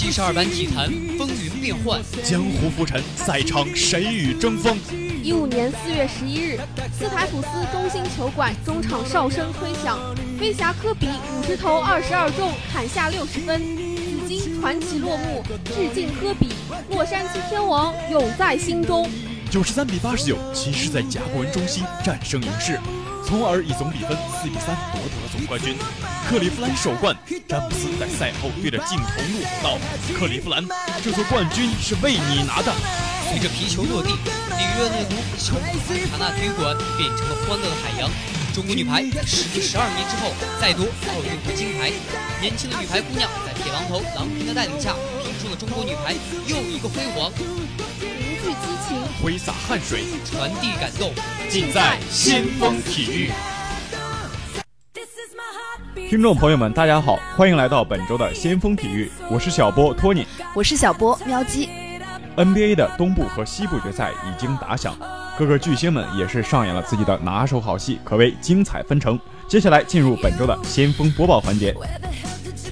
七十二班体坛风云变幻，江湖浮沉，赛场谁与争锋？一五年四月十一日，斯台普斯中心球馆中场哨声吹响，飞侠科比五十投二十二中，砍下六十分，紫金传奇落幕，致敬科比，洛杉矶天王永在心中。九十三比八十九，骑士在甲骨文中心战胜勇士。从而以总比分四比三夺得了总冠军。克利夫兰首冠，詹姆斯在赛后对着镜头怒吼道：“克利夫兰，这座冠军是为你拿的。”随着皮球落地，里约热内卢小斯卡纳体育馆变成了欢乐的海洋。中国女排时隔十二年之后再夺奥运会金牌，年轻的女排姑娘在铁榔头郎平的带领下，拼出了中国女排又一个辉煌。聚激情，挥洒汗水，传递感动，尽在先锋体育。听众朋友们，大家好，欢迎来到本周的先锋体育，我是小波托尼，我是小波喵鸡。NBA 的东部和西部决赛已经打响，各个巨星们也是上演了自己的拿手好戏，可谓精彩纷呈。接下来进入本周的先锋播报环节。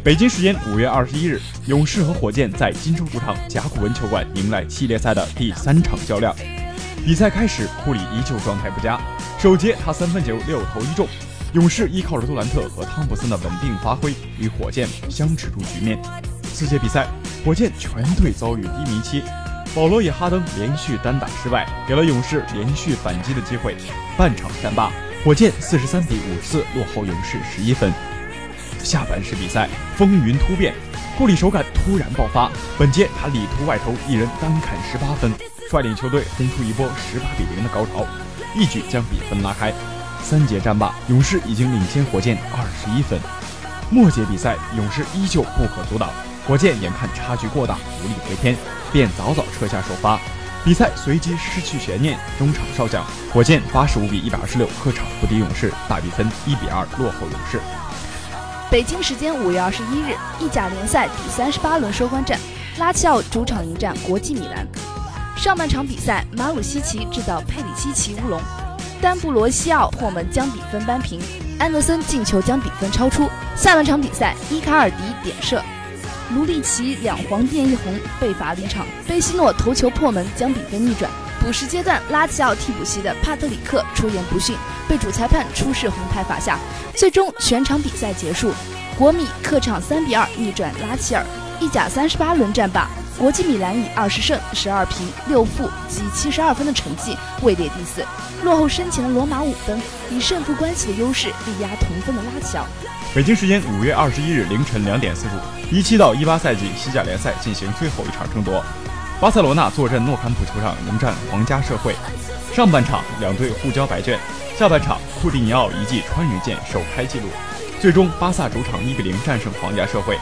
北京时间五月二十一日，勇士和火箭在金州主场甲骨文球馆迎来系列赛的第三场较量。比赛开始，库里依旧状态不佳，首节他三分球六投一中。勇士依靠着杜兰特和汤普森的稳定发挥，与火箭相持住局面。四节比赛，火箭全队遭遇低迷期，保罗与哈登连续单打失败，给了勇士连续反击的机会。半场战罢，火箭四十三比五十四落后勇士十一分。下半时比赛风云突变，库里手感突然爆发。本节他里突外投，一人单砍十八分，率领球队轰出一波十八比零的高潮，一举将比分拉开。三节战罢，勇士已经领先火箭二十一分。末节比赛，勇士依旧不可阻挡，火箭眼看差距过大，无力回天，便早早撤下首发。比赛随即失去悬念，中场哨响，火箭八十五比一百二十六客场不敌勇士，大比分一比二落后勇士。北京时间五月二十一日，意甲联赛第三十八轮收官战，拉齐奥主场迎战国际米兰。上半场比赛，马鲁西奇制造佩里西奇乌龙，丹布罗西奥破门将比分扳平，安德森进球将比分超出。下半场比赛，伊卡尔迪点射，卢利奇两黄变一红被罚离场，贝西诺头球破门将比分逆转。补时阶段，拉齐奥替补席的帕特里克出言不逊，被主裁判出示红牌罚下。最终全场比赛结束，国米客场三比二逆转拉齐尔。意甲三十八轮战罢，国际米兰以二十胜十二平六负积七十二分的成绩位列第四，落后身前的罗马五分，以胜负关系的优势力压同分的拉齐奥。北京时间五月二十一日凌晨两点四十五，一七到一八赛季西甲联赛进行最后一场争夺。巴塞罗那坐镇诺坎普球场迎战皇家社会，上半场两队互交白卷，下半场库蒂尼奥一记穿云箭首开纪录，最终巴萨主场一比零战胜皇家社会。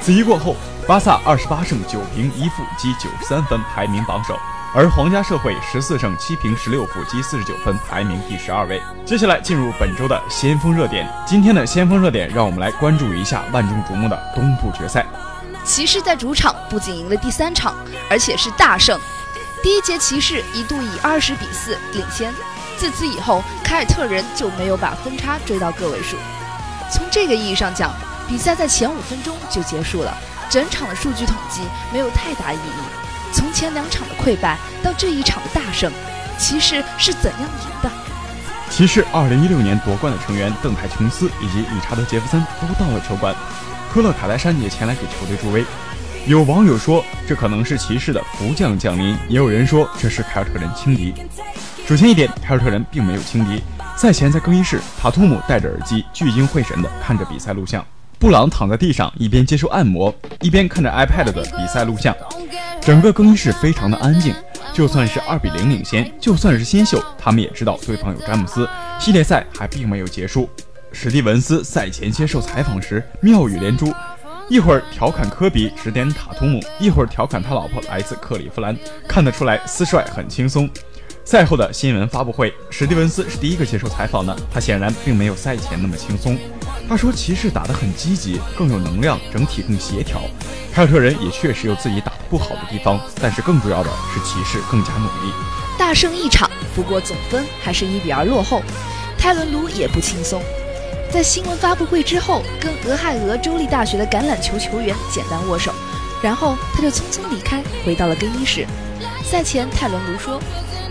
此役过后，巴萨二十八胜九平一负积九十三分排名榜首，而皇家社会十四胜七平十六负积四十九分排名第十二位。接下来进入本周的先锋热点，今天的先锋热点，让我们来关注一下万众瞩目的东部决赛。骑士在主场不仅赢了第三场，而且是大胜。第一节骑士一度以二十比四领先，自此以后凯尔特人就没有把分差追到个位数。从这个意义上讲，比赛在前五分钟就结束了，整场的数据统计没有太大意义。从前两场的溃败到这一场的大胜，骑士是怎样赢的？骑士二零一六年夺冠的成员邓海琼斯以及理查德杰弗森都到了球馆。科勒卡莱山也前来给球队助威，有网友说这可能是骑士的福将降临，也有人说这是凯尔特人轻敌。首先一点，凯尔特人并没有轻敌。赛前在更衣室，塔图姆戴着耳机，聚精会神地看着比赛录像；布朗躺在地上，一边接受按摩，一边看着 iPad 的比赛录像。整个更衣室非常的安静。就算是二比零领先，就算是新秀，他们也知道对方有詹姆斯，系列赛还并没有结束。史蒂文斯赛前接受采访时妙语连珠，一会儿调侃科比指点塔图姆，一会儿调侃他老婆来自克利夫兰，看得出来斯帅很轻松。赛后的新闻发布会，史蒂文斯是第一个接受采访的，他显然并没有赛前那么轻松。他说骑士打得很积极，更有能量，整体更协调。凯尔特人也确实有自己打得不好的地方，但是更重要的是骑士更加努力。大胜一场，不过总分还是一比二落后。泰伦卢也不轻松。在新闻发布会之后，跟俄亥俄州立大学的橄榄球球员简单握手，然后他就匆匆离开，回到了更衣室。赛前，泰伦卢说：“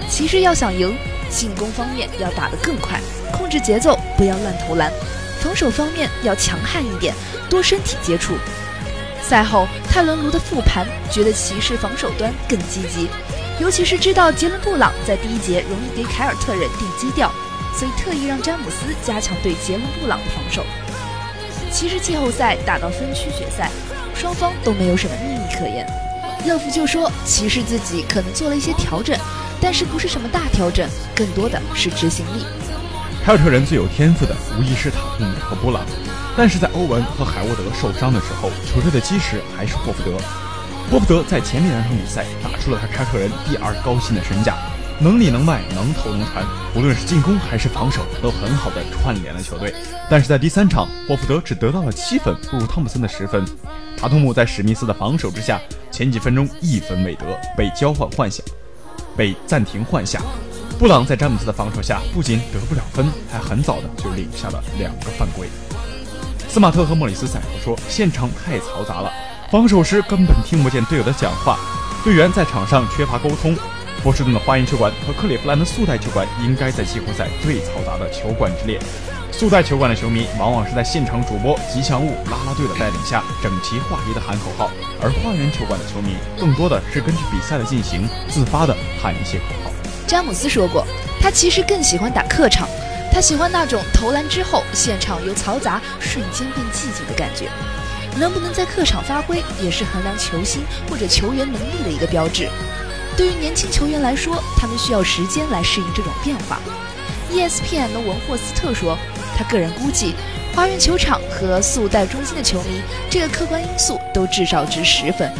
骑士要想赢，进攻方面要打得更快，控制节奏，不要乱投篮；防守方面要强悍一点，多身体接触。”赛后，泰伦卢的复盘觉得骑士防守端更积极，尤其是知道杰伦布朗在第一节容易给凯尔特人定基调，所以特意让詹姆斯加强对杰伦布朗的防守。骑士季后赛打到分区决赛，双方都没有什么秘密可言。乐福就说，骑士自己可能做了一些调整，但是不是什么大调整，更多的是执行力。凯尔特人最有天赋的无疑是塔图姆和布朗。但是在欧文和海沃德受伤的时候，球队的基石还是霍福德。霍福德在前面两场比赛打出了他凯尔特人第二高薪的身价，能里能外，能投能传，无论是进攻还是防守都很好的串联了球队。但是在第三场，霍福德只得到了七分，不如汤普森的十分。塔图姆在史密斯的防守之下，前几分钟一分未得，被交换换下，被暂停换下。布朗在詹姆斯的防守下，不仅得不了分，还很早的就领下了两个犯规。斯马特和莫里斯赛后说：“现场太嘈杂了，防守时根本听不见队友的讲话，队员在场上缺乏沟通。波士顿的花园球馆和克利夫兰的速带球馆应该在季后赛最嘈杂的球馆之列。速带球馆的球迷往往是在现场主播吉祥物拉拉队的带领下整齐划一的喊口号，而花园球馆的球迷更多的是根据比赛的进行自发的喊一些口号。”詹姆斯说过，他其实更喜欢打客场。他喜欢那种投篮之后，现场由嘈杂瞬间变寂静的感觉。能不能在客场发挥，也是衡量球星或者球员能力的一个标志。对于年轻球员来说，他们需要时间来适应这种变化。ESPN 的文霍斯特说，他个人估计，花园球场和速带中心的球迷，这个客观因素都至少值十分。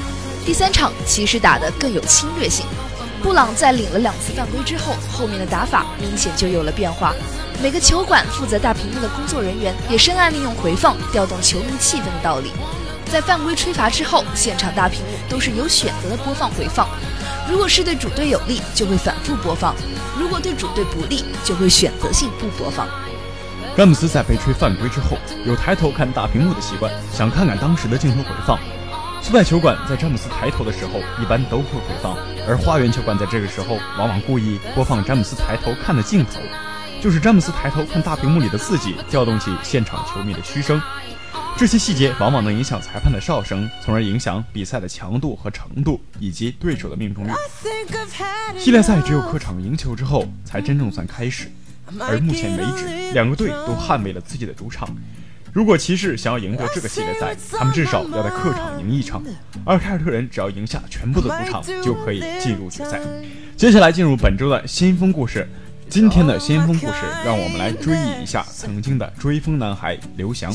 第三场骑士打得更有侵略性。布朗在领了两次犯规之后，后面的打法明显就有了变化。每个球馆负责大屏幕的工作人员也深谙利用回放调动球迷气氛的道理。在犯规吹罚之后，现场大屏幕都是有选择的播放回放。如果是对主队有利，就会反复播放；如果对主队不利，就会选择性不播放。詹姆斯在被吹犯规之后，有抬头看大屏幕的习惯，想看看当时的镜头回放。速带球馆在詹姆斯抬头的时候，一般都会回放；而花园球馆在这个时候，往往故意播放詹姆斯抬头看的镜头。就是詹姆斯抬头看大屏幕里的自己，调动起现场球迷的嘘声。这些细节往往能影响裁判的哨声，从而影响比赛的强度和程度，以及对手的命中率。系列赛只有客场赢球之后，才真正算开始。而目前为止，两个队都捍卫了自己的主场。如果骑士想要赢得这个系列赛，他们至少要在客场赢一场；而凯尔特人只要赢下全部的主场，就可以进入决赛。接下来进入本周的先锋故事。今天的先锋故事，让我们来追忆一下 曾经的追风男孩刘翔。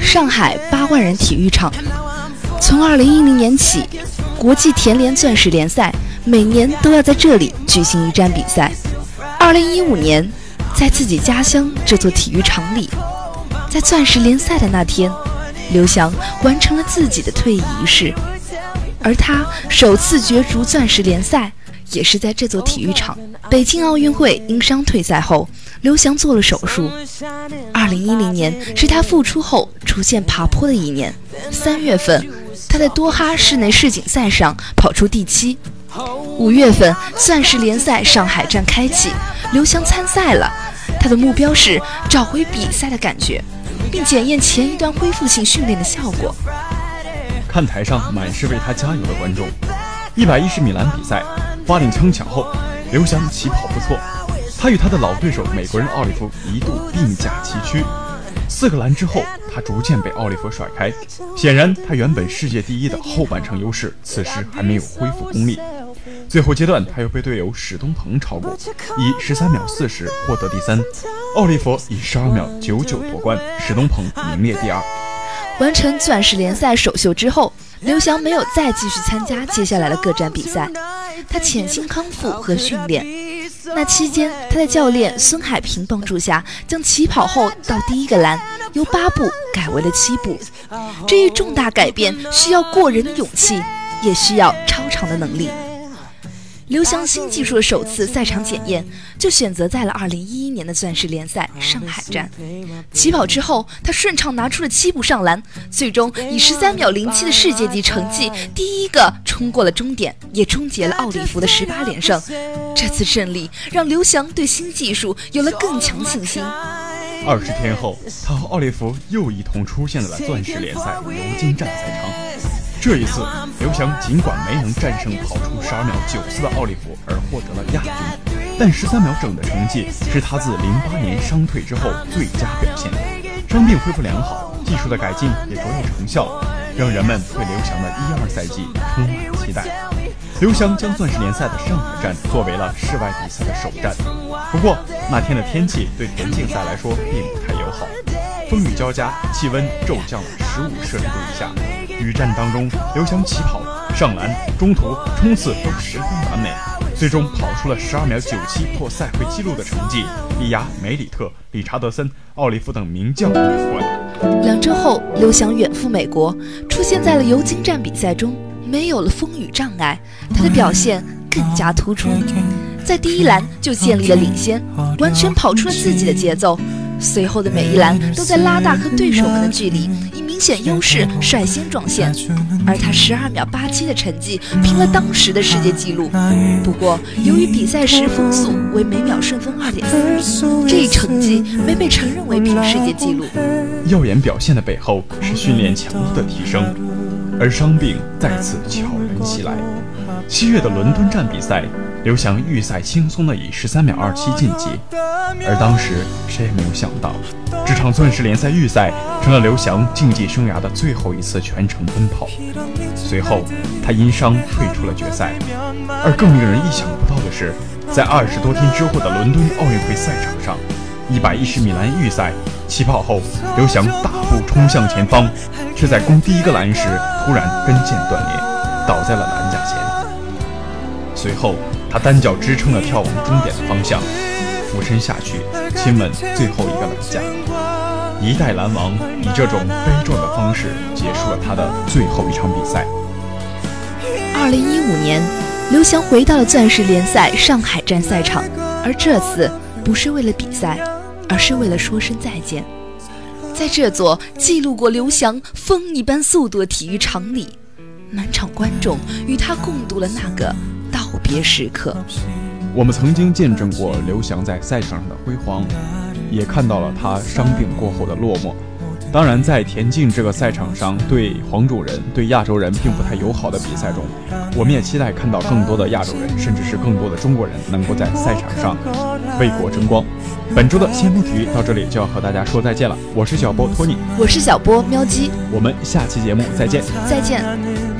上海八万人体育场，从二零一零年起，国际田联钻石联赛每年都要在这里举行一站比赛。二零一五年，在自己家乡这座体育场里，在钻石联赛的那天，刘翔完成了自己的退役仪式，而他首次角逐钻石联赛。也是在这座体育场。北京奥运会因伤退赛后，刘翔做了手术。二零一零年是他复出后出现爬坡的一年。三月份，他在多哈室内世锦赛上跑出第七。五月份，钻石联赛上海站开启，刘翔参赛了。他的目标是找回比赛的感觉，并检验前一段恢复性训练的效果。看台上满是为他加油的观众。一百一十米栏比赛。发令枪响后，刘翔起跑不错。他与他的老对手美国人奥利弗一度并驾齐驱。四个栏之后，他逐渐被奥利弗甩开。显然，他原本世界第一的后半程优势，此时还没有恢复功力。最后阶段，他又被队友史东鹏超过，以十三秒四十获得第三。奥利弗以十二秒九九夺冠，史东鹏名列第二。完成钻石联赛首秀之后。刘翔没有再继续参加接下来的各站比赛，他潜心康复和训练。那期间，他在教练孙海平帮助下，将起跑后到第一个栏由八步改为了七步。这一重大改变需要过人的勇气，也需要超常的能力。刘翔新技术的首次赛场检验就选择在了2011年的钻石联赛上海站。起跑之后，他顺畅拿出了七步上篮，最终以13秒07的世界级成绩，第一个冲过了终点，也终结了奥利弗的18连胜。这次胜利让刘翔对新技术有了更强信心。二十天后，他和奥利弗又一同出现在了钻石联赛尤金站赛场。这一次，刘翔尽管没能战胜跑出十二秒九四的奥利弗而获得了亚军，但十三秒整的成绩是他自零八年伤退之后最佳表现。伤病恢复良好，技术的改进也卓有成效，让人们对刘翔的一二赛季充满期待。刘翔将钻石联赛的上海站作为了室外比赛的首站。不过那天的天气对田径赛来说并不太友好，风雨交加，气温骤降了十五摄氏度以下。雨战当中，刘翔起跑、上篮、中途冲刺都十分完美，最终跑出了十二秒九七破赛会纪录的成绩，力压梅里特、理查德森、奥利弗等名将夺冠。两周后，刘翔远赴美国，出现在了尤金站比赛中，没有了风雨障碍，他的表现更加突出。在第一栏就建立了领先，完全跑出了自己的节奏。随后的每一栏都在拉大和对手们的距离，以明显优势率先撞线。而他十二秒八七的成绩平了当时的世界纪录。不过，由于比赛时风速为每秒顺风二点四，这一成绩没被承认为平世界纪录。耀眼表现的背后是训练强度的提升，而伤病再次悄然袭来。七月的伦敦站比赛。刘翔预赛轻松的以十三秒二七晋级，而当时谁也没有想到，这场钻石联赛预赛成了刘翔竞技生涯的最后一次全程奔跑。随后，他因伤退出了决赛。而更令人意想不到的是，在二十多天之后的伦敦奥运会赛场上，一百一十米栏预赛起跑后，刘翔大步冲向前方，却在攻第一个栏时突然跟腱断裂，倒在了栏架前。随后。他单脚支撑了跳往终点的方向，俯身下去亲吻最后一个栏架。一代篮王以这种悲壮的方式结束了他的最后一场比赛。二零一五年，刘翔回到了钻石联赛上海站赛场，而这次不是为了比赛，而是为了说声再见。在这座记录过刘翔风一般速度的体育场里，满场观众与他共度了那个。告别时刻，我们曾经见证过刘翔在赛场上的辉煌，也看到了他伤病过后的落寞。当然，在田径这个赛场上，对黄种人、对亚洲人并不太友好的比赛中，我们也期待看到更多的亚洲人，甚至是更多的中国人能够在赛场上为国争光。本周的先锋体育到这里就要和大家说再见了，我是小波托尼，我是小波喵鸡，我们下期节目再见，再见。